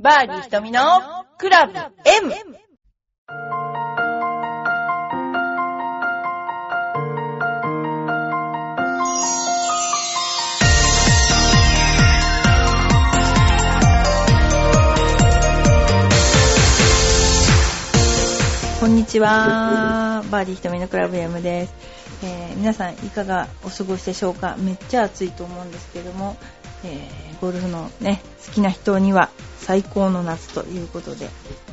バーディー瞳のクラブ M! こんにちは。バーディー瞳のクラブ M です、えー皆さんいかがお過ごしでしょうか？めっちゃ暑いと思うんですけども、えーゴルフのね、好きな人には最高の夏ということで、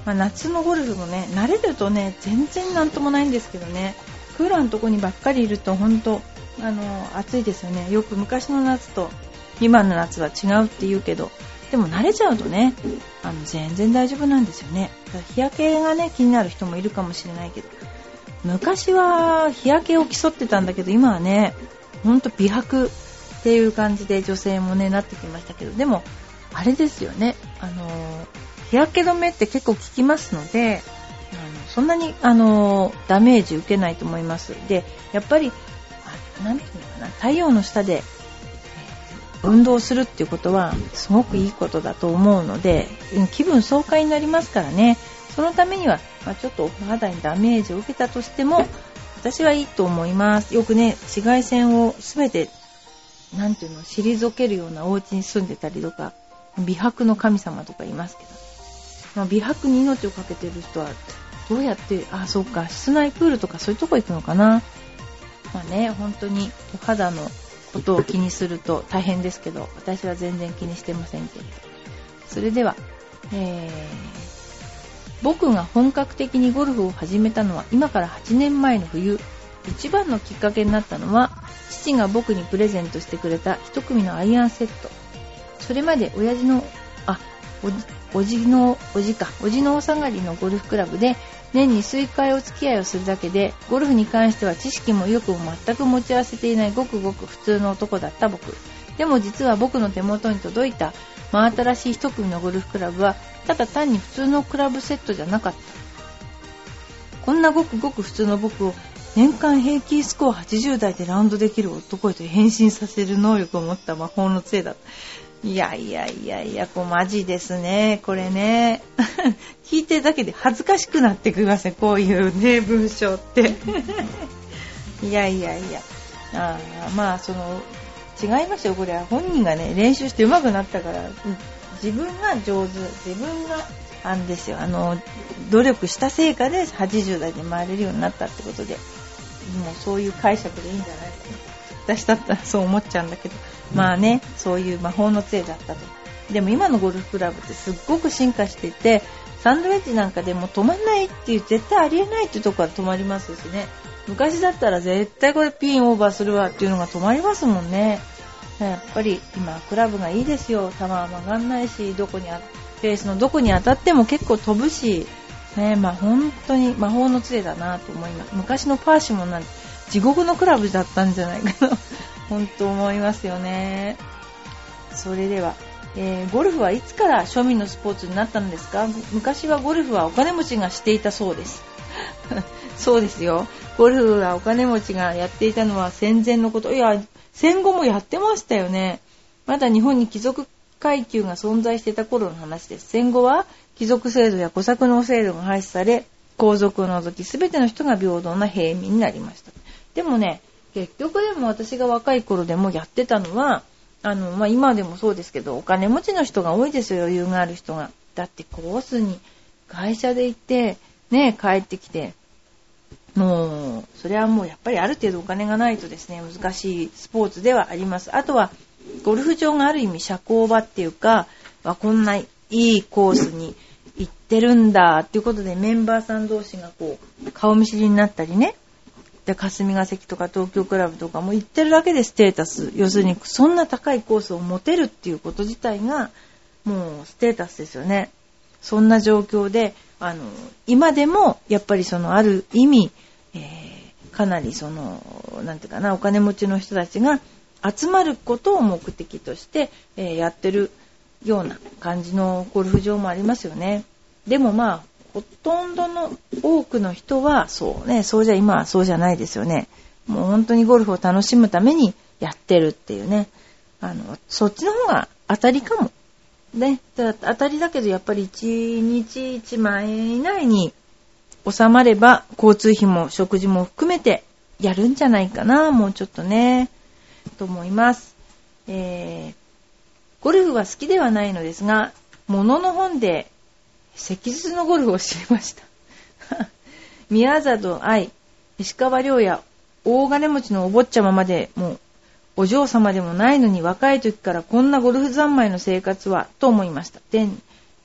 まあ、夏のゴルフもね、慣れるとね、全然なんともないんですけどね、クーラーのとこにばっかりいると本当、あの、暑いですよね。よく昔の夏と今の夏は違うって言うけど、でも慣れちゃうとね、あの、全然大丈夫なんですよね。日焼けがね、気になる人もいるかもしれないけど、昔は日焼けを競ってたんだけど、今はね、ほんと美白っていう感じで女性もね、なってきましたけど、でも、あれですよね、あの、日焼け止めって結構効きますので、あのそんなに、あのダメージ受けないと思います。で、やっぱり、あなんていうのかな、太陽の下で、運動するっていうことは、すごくいいことだと思うので、気分爽快になりますからね、そのためには、まあ、ちょっとお肌にダメージを受けたとしても、私はいいと思います。よくね、紫外線をすべて、なんていうの、退けるようなお家に住んでたりとか、美白の神様とかいますけど、まあ、美白に命をかけてる人は、どうやって、あ、そうか、室内プールとかそういうとこ行くのかな。まあね、本当にお肌のことを気にすると大変ですけど、私は全然気にしてませんけど。それでは、えー僕が本格的にゴルフを始めたのは今から8年前の冬。一番のきっかけになったのは、父が僕にプレゼントしてくれた一組のアイアンセット。それまで親父の、あ、おじ、の、おじか、おじのお下がりのゴルフクラブで、年に数回お付き合いをするだけで、ゴルフに関しては知識も意欲も全く持ち合わせていないごくごく普通の男だった僕。でも実は僕の手元に届いた真新しい一組のゴルフクラブは、ただ単に普通のクラブセットじゃなかった。こんなごくごく普通の僕を年間平均スコア80台でラウンドできる男へと変身させる能力を持った魔法の杖だ。いやいやいやいや、こうマジですね。これね。聞いてるだけで恥ずかしくなってきますね。こういうね、文章って。いやいやいや。あまあ、その、違いますよ。これは本人がね、練習して上手くなったから、自分が上手、自分が、あんですよ。あの、努力した成果で80代で回れるようになったってことで、もうそういう解釈でいいんじゃないかな。私だったらそう思っちゃうんだけど、まあね、そういう魔法の杖だったと。でも今のゴルフクラブってすっごく進化していて、サンドウェッジなんかでも止まんないっていう、絶対ありえないっていうとこは止まりますしね。昔だったら絶対これピンオーバーするわっていうのが止まりますもんね。やっぱり今クラブがいいですよ。球は曲がんないし、どこにあ、フェースのどこに当たっても結構飛ぶし、ね、まあ本当に魔法の杖だなと思います。昔のパーシモンなんて地獄のクラブだったんじゃないかな。本当思いますよね。それでは、えーゴルフはいつから庶民のスポーツになったのですか？昔はゴルフはお金持ちがしていたそうです。そうですよ。ゴルフはお金持ちがやっていたのは戦前のこと。いや、戦後もやってましたよね。まだ日本に貴族階級が存在していた頃の話です。戦後は貴族制度や小作農制度が廃止され、皇族を除き全ての人が平等な平民になりました。でもね、結局でも私が若い頃でもやってたのは、あの、まあ、今でもそうですけど、お金持ちの人が多いですよ、余裕がある人が。だってコースに会社で行って、ね、帰ってきて、もう、それはもうやっぱりある程度お金がないとですね、難しいスポーツではあります。あとは、ゴルフ場がある意味社交場っていうか、あこんないいコースに行ってるんだっていうことでメンバーさん同士がこう、顔見知りになったりね。で、霞が関とか東京クラブとかも行ってるだけでステータス。要するに、そんな高いコースを持てるっていうこと自体が、もうステータスですよね。そんな状況で、あの、今でも、やっぱりその、ある意味、えーかなりその、なんていうかな、お金持ちの人たちが集まることを目的として、えーやってるような感じのゴルフ場もありますよね。でもまあ、ほとんどの多くの人は、そうね、そうじゃ、今はそうじゃないですよね。もう本当にゴルフを楽しむためにやってるっていうね。あの、そっちの方が当たりかも。ね、だ当たりだけどやっぱり1日1万円以内に収まれば交通費も食事も含めてやるんじゃないかな、もうちょっとね、と思います。えー、ゴルフは好きではないのですが、ものの本で石術のゴルフを知りました。宮里愛、石川良也、大金持ちのお坊ちゃままでもお嬢様でもないのに若い時からこんなゴルフ三昧の生活はと思いました。て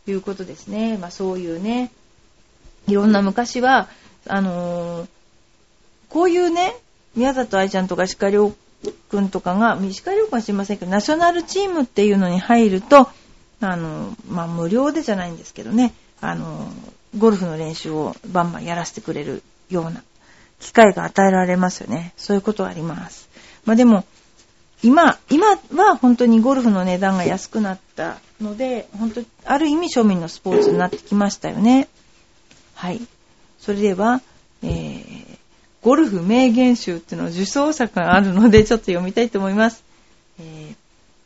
いうことですね。まあそういうね、いろんな昔は、あのー、こういうね、宮里愛ちゃんとか鹿良くんとかが、鹿良くんは知りませんけど、ナショナルチームっていうのに入ると、あの、まあ無料でじゃないんですけどね、あの、ゴルフの練習をバンバンやらせてくれるような機会が与えられますよね。そういうことはあります。まあでも、今、今は本当にゴルフの値段が安くなったので、本当、ある意味庶民のスポーツになってきましたよね。はい。それでは、えー、ゴルフ名言集っていうのを受賞作があるので、ちょっと読みたいと思います。えー、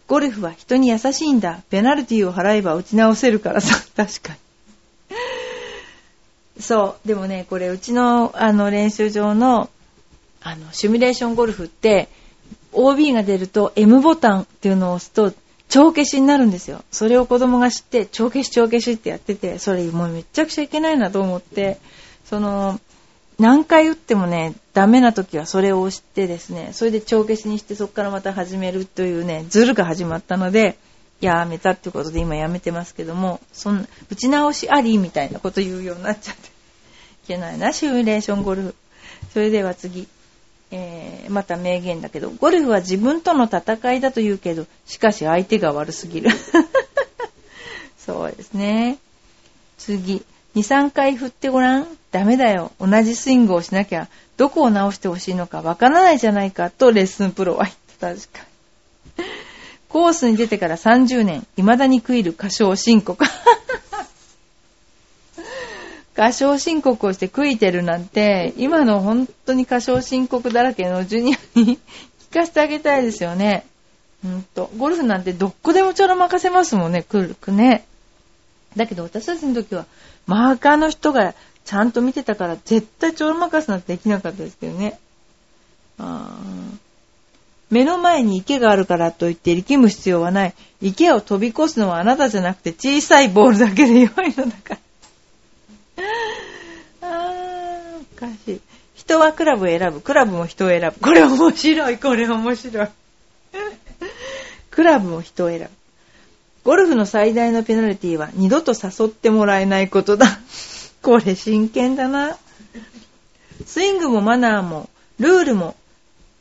ゴルフは人に優しいんだ。ペナルティを払えば打ち直せるからさ。確かに。そう。でもね、これ、うちの、あの、練習場の、あの、シミュレーションゴルフって、OB が出ると M ボタンっていうのを押すと帳消しになるんですよ。それを子供が知って帳消し帳消しってやってて、それもうめちゃくちゃいけないなと思って、その、何回打ってもね、ダメな時はそれを押してですね、それで帳消しにしてそこからまた始めるというね、ズルが始まったので、やめたってことで今やめてますけども、そんな、打ち直しありみたいなこと言うようになっちゃって。いけないな、シミュレーションゴルフ。それでは次。えー、また名言だけど、ゴルフは自分との戦いだと言うけど、しかし相手が悪すぎる。そうですね。次。2、3回振ってごらん。ダメだよ。同じスイングをしなきゃ、どこを直してほしいのかわからないじゃないかとレッスンプロは言って確かに。コースに出てから30年、未だに食いる過小申告。過小申告をして悔いてるなんて、今の本当に過小申告だらけのジュニアに聞かせてあげたいですよね。ほんと。ゴルフなんてどこでもちょろ任せますもんね、来るくね。だけど私たちの時は、マーカーの人がちゃんと見てたから、絶対ちょろ任せなんてできなかったですけどね。あ目の前に池があるからといって力む必要はない。池を飛び越すのはあなたじゃなくて小さいボールだけで良いのだから。あー、おかしい。人はクラブを選ぶ。クラブも人を選ぶ。これ面白い。これ面白い。クラブも人を選ぶ。ゴルフの最大のペナルティは二度と誘ってもらえないことだ。これ真剣だな。スイングもマナーも、ルールも、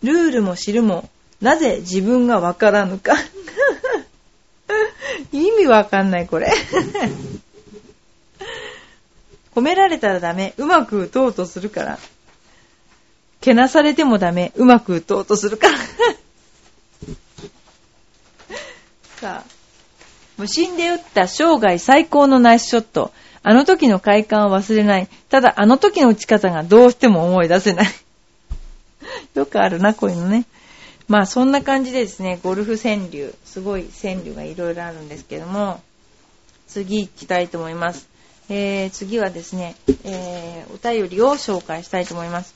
ルールも知るも、なぜ自分がわからぬか。意味わかんない、これ。褒められたらダメ。うまく打とうとするから。けなされてもダメ。うまく打とうとするから。さあ。無心で打った生涯最高のナイスショット。あの時の快感を忘れない。ただ、あの時の打ち方がどうしても思い出せない。よくあるな、こういうのね。まあ、そんな感じでですね、ゴルフ川柳。すごい川柳がいろいろあるんですけども、次行きたいと思います。えー、次はですね、えー、お便りを紹介したいと思います。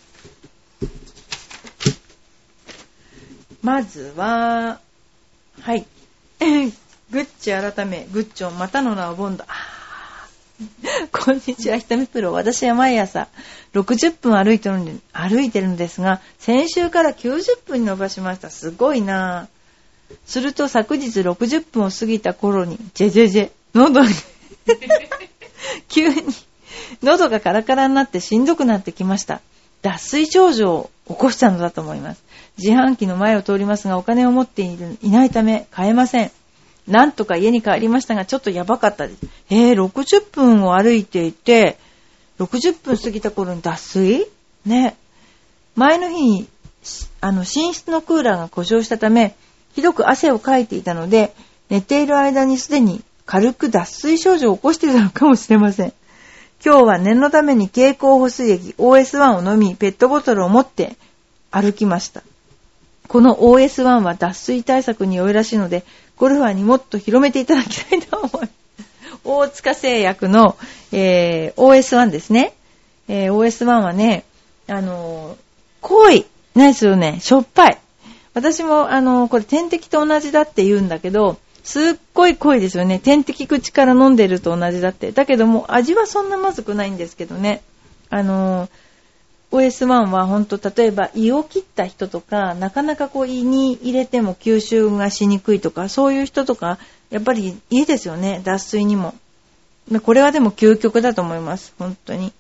まずは、はい。グッチ改め、グッチョン、またの名をボンド。こんにちは、ひとみプロ。私は毎朝60分歩いてるんで、歩いてるんですが、先週から90分に伸ばしました。すごいなぁ。すると昨日60分を過ぎた頃に、ジェジェジェ、喉に 急に喉がカラカラになってしんどくなってきました。脱水症状を起こしたのだと思います。自販機の前を通りますがお金を持っているいないため買えません。なんとか家に帰りましたがちょっとやばかったです。えー、60分を歩いていて、60分過ぎた頃に脱水？ね。前の日に、あの、寝室のクーラーが故障したため、ひどく汗をかいていたので、寝ている間にすでに軽く脱水症状を起こしていたのかもしれません。今日は念のために蛍光補水液 OS1 を飲み、ペットボトルを持って歩きました。この OS1 は脱水対策に良いらしいので、ゴルファーにもっと広めていただきたいと思います。大塚製薬の、えー、OS1 ですね。えー、OS1 はね、あのー、濃い。ないですよね。しょっぱい。私も、あのー、これ点滴と同じだって言うんだけど、すっごい濃いですよね。点滴口から飲んでると同じだって。だけども、味はそんなまずくないんですけどね。あのー、OS1 は本当例えば胃を切った人とか、なかなかこう胃に入れても吸収がしにくいとか、そういう人とか、やっぱりいいですよね、脱水にも。これはでも究極だと思います、本当に。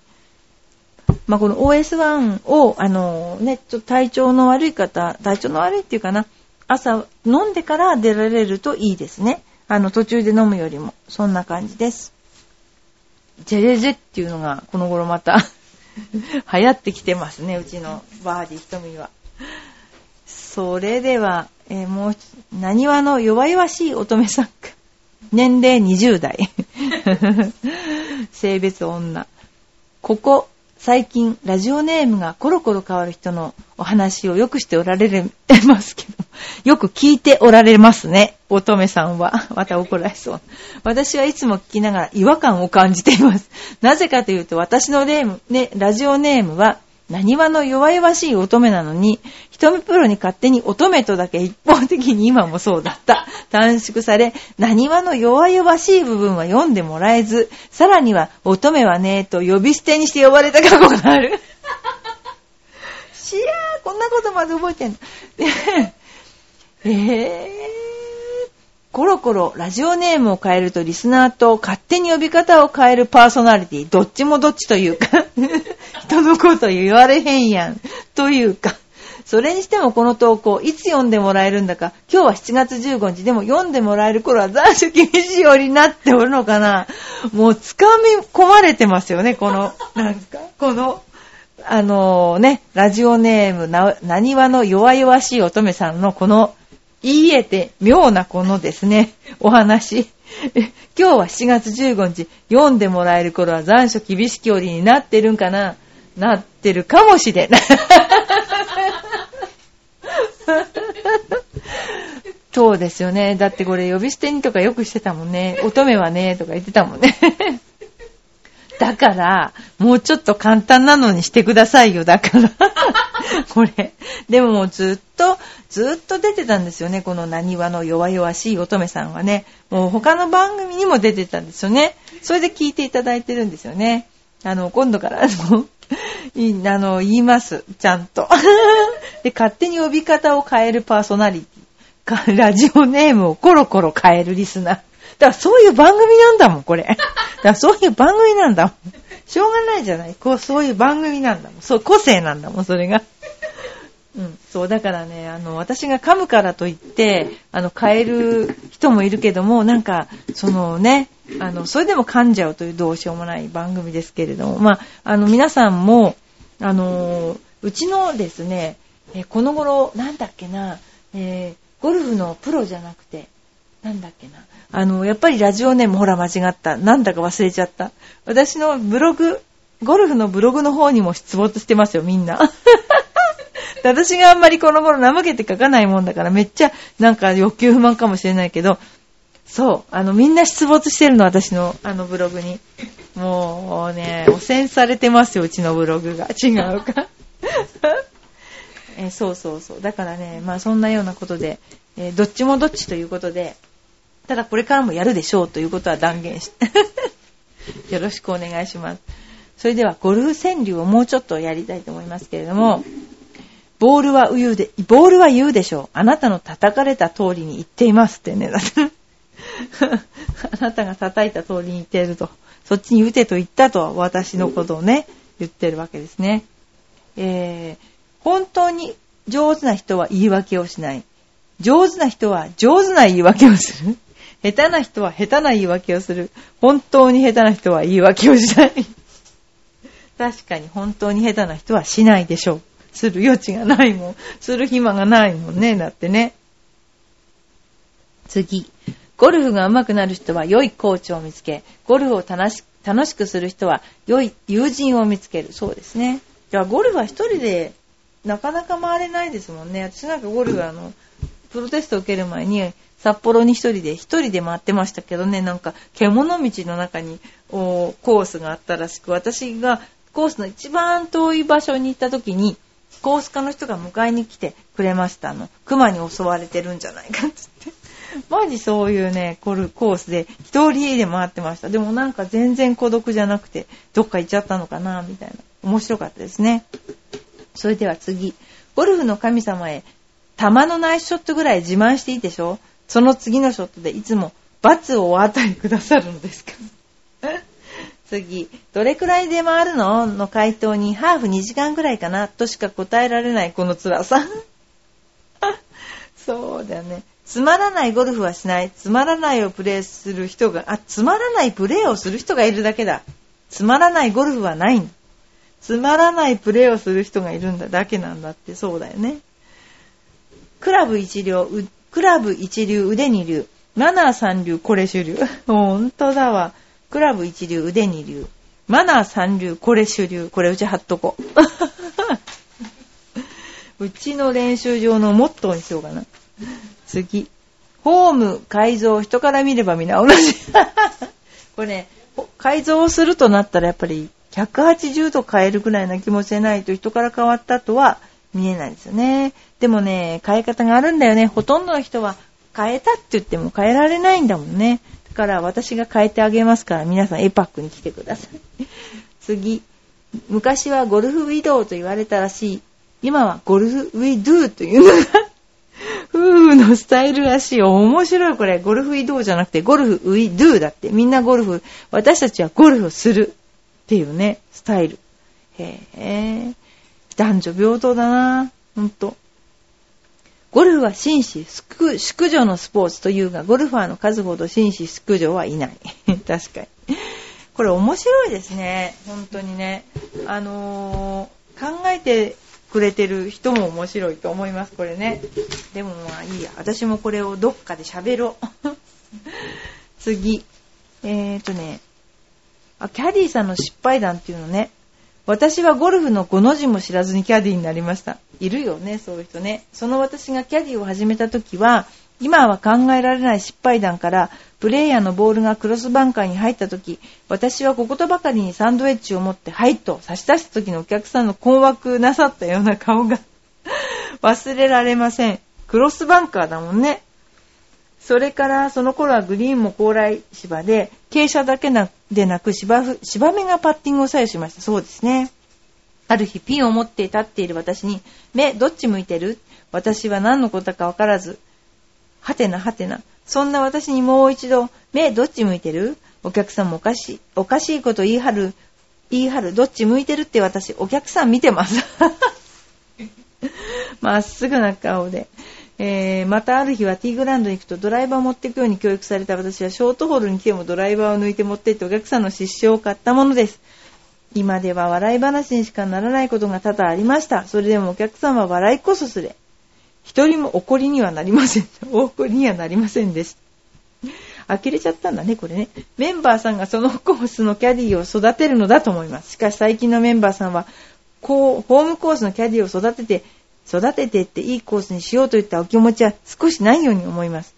まあ、この OS1 を、あのね、ちょっと体調の悪い方、体調の悪いっていうかな、朝飲んでから出られるといいですね。あの、途中で飲むよりも、そんな感じです。ジェレジェっていうのが、この頃また 流行ってきてますね、うちのバーディー瞳は。それでは、えー、もう、なにわの弱々しい乙女さん。年齢20代。性別女。ここ最近、ラジオネームがコロコロ変わる人のお話をよくしておられますけど、よく聞いておられますね。乙女さんは。また怒られそう。私はいつも聞きながら違和感を感じています。なぜかというと、私のネーム、ね、ラジオネームは、何話の弱々しい乙女なのに、瞳プロに勝手に乙女とだけ一方的に今もそうだった。短縮され、何話の弱々しい部分は読んでもらえず、さらには乙女はねえ、と呼び捨てにして呼ばれた過去がある。しやー、こんなことまで覚えてんの。えーコロコロラジオネームを変えるとリスナーと勝手に呼び方を変えるパーソナリティ、どっちもどっちというか 人のこと言われへんやん、というか、それにしてもこの投稿、いつ読んでもらえるんだか、今日は7月15日、でも読んでもらえる頃は残暑厳しいようになっておるのかな。もう掴み込まれてますよね、この、なんか、この、あのー、ね、ラジオネームな、なにわの弱々しい乙女さんのこの言い得て妙なこのですね、お話。今日は7月15日、読んでもらえる頃は残暑厳しき折になってるんかななってるかもしれない。そうですよね。だってこれ呼び捨てにとかよくしてたもんね。乙女はね、とか言ってたもんね。だから、もうちょっと簡単なのにしてくださいよ、だから。これ。でももうずっと、ずっと出てたんですよね、この何話の弱々しい乙女さんはね。もう他の番組にも出てたんですよね。それで聞いていただいてるんですよね。あの、今度から、あの、あの、言います。ちゃんと。で、勝手に呼び方を変えるパーソナリティ。ラジオネームをコロコロ変えるリスナー。だからそういう番組なんだもん、これ。だからそういう番組なんだもん。しょうがないじゃない。こう、そういう番組なんだもん。そう、個性なんだもん、それが。うん、そう、だからね、あの、私が噛むからといって、あの、変える人もいるけども、なんか、そのね、あの、それでも噛んじゃうというどうしようもない番組ですけれども、まあ、あの、皆さんも、あの、うちのですね、えこの頃、なんだっけな、えー、ゴルフのプロじゃなくて、なんだっけな。あの、やっぱりラジオネームほら間違った。なんだか忘れちゃった。私のブログ、ゴルフのブログの方にも出没してますよ、みんな。私があんまりこの頃怠けて書かないもんだからめっちゃなんか欲求不満かもしれないけど、そう、あのみんな出没してるの、私のあのブログに。もうね、汚染されてますよ、うちのブログが。違うか。えそうそうそう。だからね、まあそんなようなことで、えー、どっちもどっちということで、ただこれからもやるでしょうということは断言して、よろしくお願いします。それではゴルフ川柳をもうちょっとやりたいと思いますけれども、ボールは言うで、ボールは言うでしょう。あなたの叩かれた通りに言っていますってね。あなたが叩いた通りに言っていると。そっちに打てと言ったと私のことをね、言ってるわけですね。えー、本当に上手な人は言い訳をしない。上手な人は上手な言い訳をする。下手な人は下手な言い訳をする。本当に下手な人は言い訳をしない。確かに本当に下手な人はしないでしょう。する余地がないもん。する暇がないもんね。だってね。次。ゴルフが上手くなる人は良いコーチを見つけ、ゴルフを楽し楽しくする人は良い友人を見つける。そうですね。じゃあゴルフは一人でなかなか回れないですもんね。私なんかゴルフあの、プロテストを受ける前に、札幌に一人で、一人で回ってましたけどね、なんか、獣道の中に、コースがあったらしく、私がコースの一番遠い場所に行った時に、コース家の人が迎えに来てくれました。あの、熊に襲われてるんじゃないかってって。マジそういうね、コルコースで一人で回ってました。でもなんか全然孤独じゃなくて、どっか行っちゃったのかな、みたいな。面白かったですね。それでは次。ゴルフの神様へ、球のナイスショットぐらい自慢していいでしょ？その次のショットでいつも罰をお与えくださるのですか？次、どれくらいで回るの？の回答にハーフ2時間ぐらいかな？としか答えられないこの辛さ。そうだよね。つまらないゴルフはしない。つまらないをプレーする人が、あ、つまらないプレーをする人がいるだけだ。つまらないゴルフはないつまらないプレーをする人がいるんだだけなんだってそうだよね。クラブ一流、クラブ一流腕二流、マナー三流これ主流。ほんとだわ。クラブ一流腕二流、マナー三流これ主流。これうち貼っとこう。うちの練習場のモットーにしようかな。次。ホーム改造、人から見ればみんな同じ。これね、改造するとなったらやっぱり180度変えるぐらいな気持ちでないと人から変わったとは見えないですよね。でもね、変え方があるんだよね。ほとんどの人は変えたって言っても変えられないんだもんね。から私が変えてあげますから皆さんエパックに来てください。次。昔はゴルフウィドウと言われたらしい。今はゴルフウィドゥというのが 夫婦のスタイルらしい。面白いこれ。ゴルフ移動じゃなくて、ゴルフウィドゥだって。みんなゴルフ、私たちはゴルフする。っていうね、スタイル。へえ。男女平等だな。ほんと。ゴルフは紳士、淑女のスポーツというが、ゴルファーの数ほど紳士、淑女はいない。確かに。これ面白いですね。本当にね。あのー、考えてくれてる人も面白いと思います、これね。でもまあいいや。私もこれをどっかで喋ろう。次。えーとね、あ、キャディーさんの失敗談っていうのね。私はゴルフの5の字も知らずにキャディーになりました。いるよね、そういう人ね。その私がキャディを始めた時は、今は考えられない失敗談から、プレイヤーのボールがクロスバンカーに入った時、私はこことばかりにサンドウェッジを持って、はいと差し出した時のお客さんの困惑なさったような顔が忘れられません。クロスバンカーだもんね。それからその頃はグリーンも高麗芝で、傾斜だけでなく芝芝目がパッティングを左右しました。そうですね。ある日ピンを持って立っている私に、目どっち向いてる私は何のことかわからず、はてなはてな。そんな私にもう一度、目どっち向いてるお客さんもおかしい、おかしいこと言い張る、言い張る、どっち向いてるって私、お客さん見てます。まっすぐな顔で。えー、またある日はティーグランドに行くとドライバーを持っていくように教育された私はショートホールに来てもドライバーを抜いて持って行ってお客さんの失笑を買ったものです。今では笑い話にしかならないことが多々ありました。それでもお客さんは笑いこそすれ。一人も怒りにはなりません。お怒りにはなりませんでした。呆れちゃったんだね、これね。メンバーさんがそのコースのキャディを育てるのだと思います。しかし最近のメンバーさんは、こう、ホームコースのキャディを育てて、育ててっていいコースにしようといったお気持ちは少しないように思います。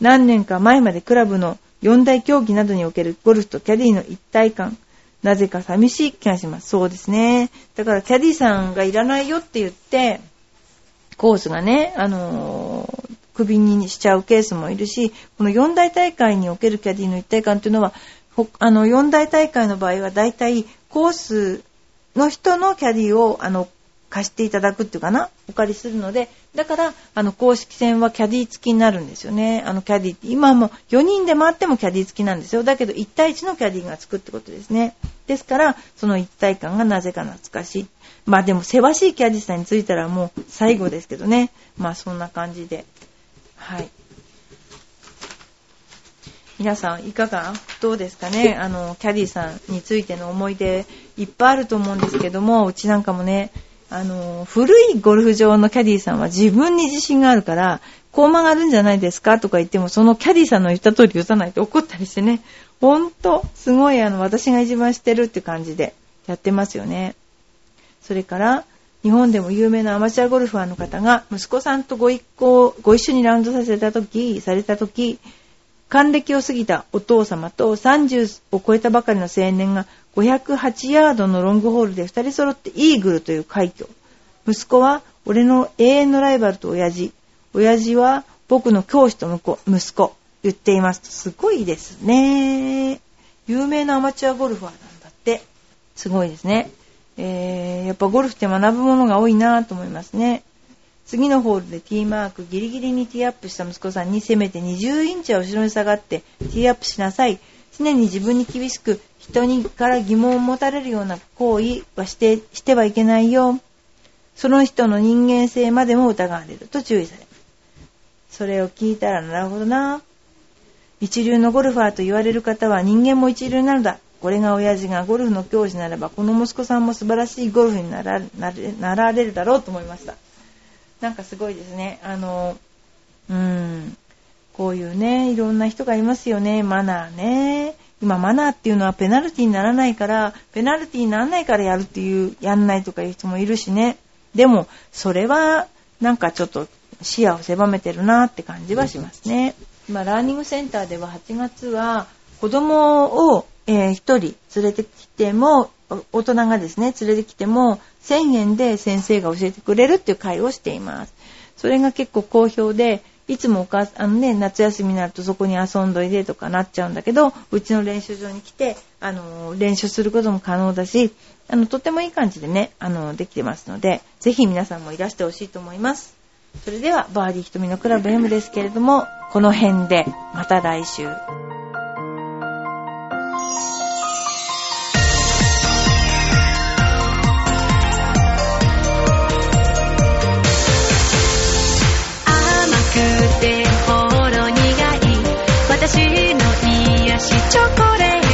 何年か前までクラブの四大競技などにおけるゴルフとキャディの一体感、なぜか寂しい気がします。そうですね。だからキャディさんがいらないよって言って、コースがね、あのー、首にしちゃうケースもいるし、この四大大会におけるキャディの一体感というのは、あの、四大大会の場合は大体コースの人のキャディを、あの、貸していただくっていうかなお借りするので、だから、あの、公式戦はキャディ付きになるんですよね。あの、キャディ今も4人で回ってもキャディ付きなんですよ。だけど、1対1のキャディがつくってことですね。ですから、その一体感がなぜか懐かしい。まあでも、せわしいキャディさんについたらもう最後ですけどね。まあ、そんな感じで。はい。皆さんいかが？どうですかね？あの、キャディさんについての思い出いっぱいあると思うんですけども、うちなんかもね、あの、古いゴルフ場のキャディーさんは自分に自信があるから、こう曲がるんじゃないですかとか言っても、そのキャディーさんの言った通り打たないと怒ったりしてね、ほんと、すごいあの、私が一番知ってるって感じでやってますよね。それから、日本でも有名なアマチュアゴルファーの方が息子さんとご一行ご一緒にラウンドさせた時された時還暦を過ぎたお父様と30を超えたばかりの青年が508ヤードのロングホールで2人揃ってイーグルという快挙。息子は俺の永遠のライバルと親父。親父は僕の教師と息子。言っています。とすごいですね。有名なアマチュアゴルファーなんだって。すごいですね。えー、やっぱゴルフって学ぶものが多いなと思いますね。次のホールでティーマークギリギリにティーアップした息子さんにせめて20インチは後ろに下がってティーアップしなさい。常に自分に厳しく人にから疑問を持たれるような行為はしてしてはいけないよ。その人の人間性までも疑われると注意される。それを聞いたらなるほどな。一流のゴルファーと言われる方は人間も一流なのだ。これが親父がゴルフの教師ならば、この息子さんも素晴らしいゴルフにならなられるだろうと思いました。なんかすごいですね。あの、うん、こういうね、いろんな人がいますよね。マナーね。今マナーっていうのはペナルティにならないから、ペナルティにならないからやるっていう、やんないとかいう人もいるしね。でも、それは、なんかちょっと視野を狭めてるなって感じはしますね。今、ラーニングセンターでは8月は、子供をえー、1人連れてきても、大人がですね、連れてきても、1000円で先生が教えてくれるっていう会をしています。それが結構好評で、いつもお母あのね、夏休みになるとそこに遊んどいでとかなっちゃうんだけど、うちの練習場に来て、あの、練習することも可能だし、あの、とってもいい感じでね、あの、できてますので、ぜひ皆さんもいらしてほしいと思います。それでは、バーディー瞳のクラブ M ですけれども、この辺で、また来週。私の癒しチョコレート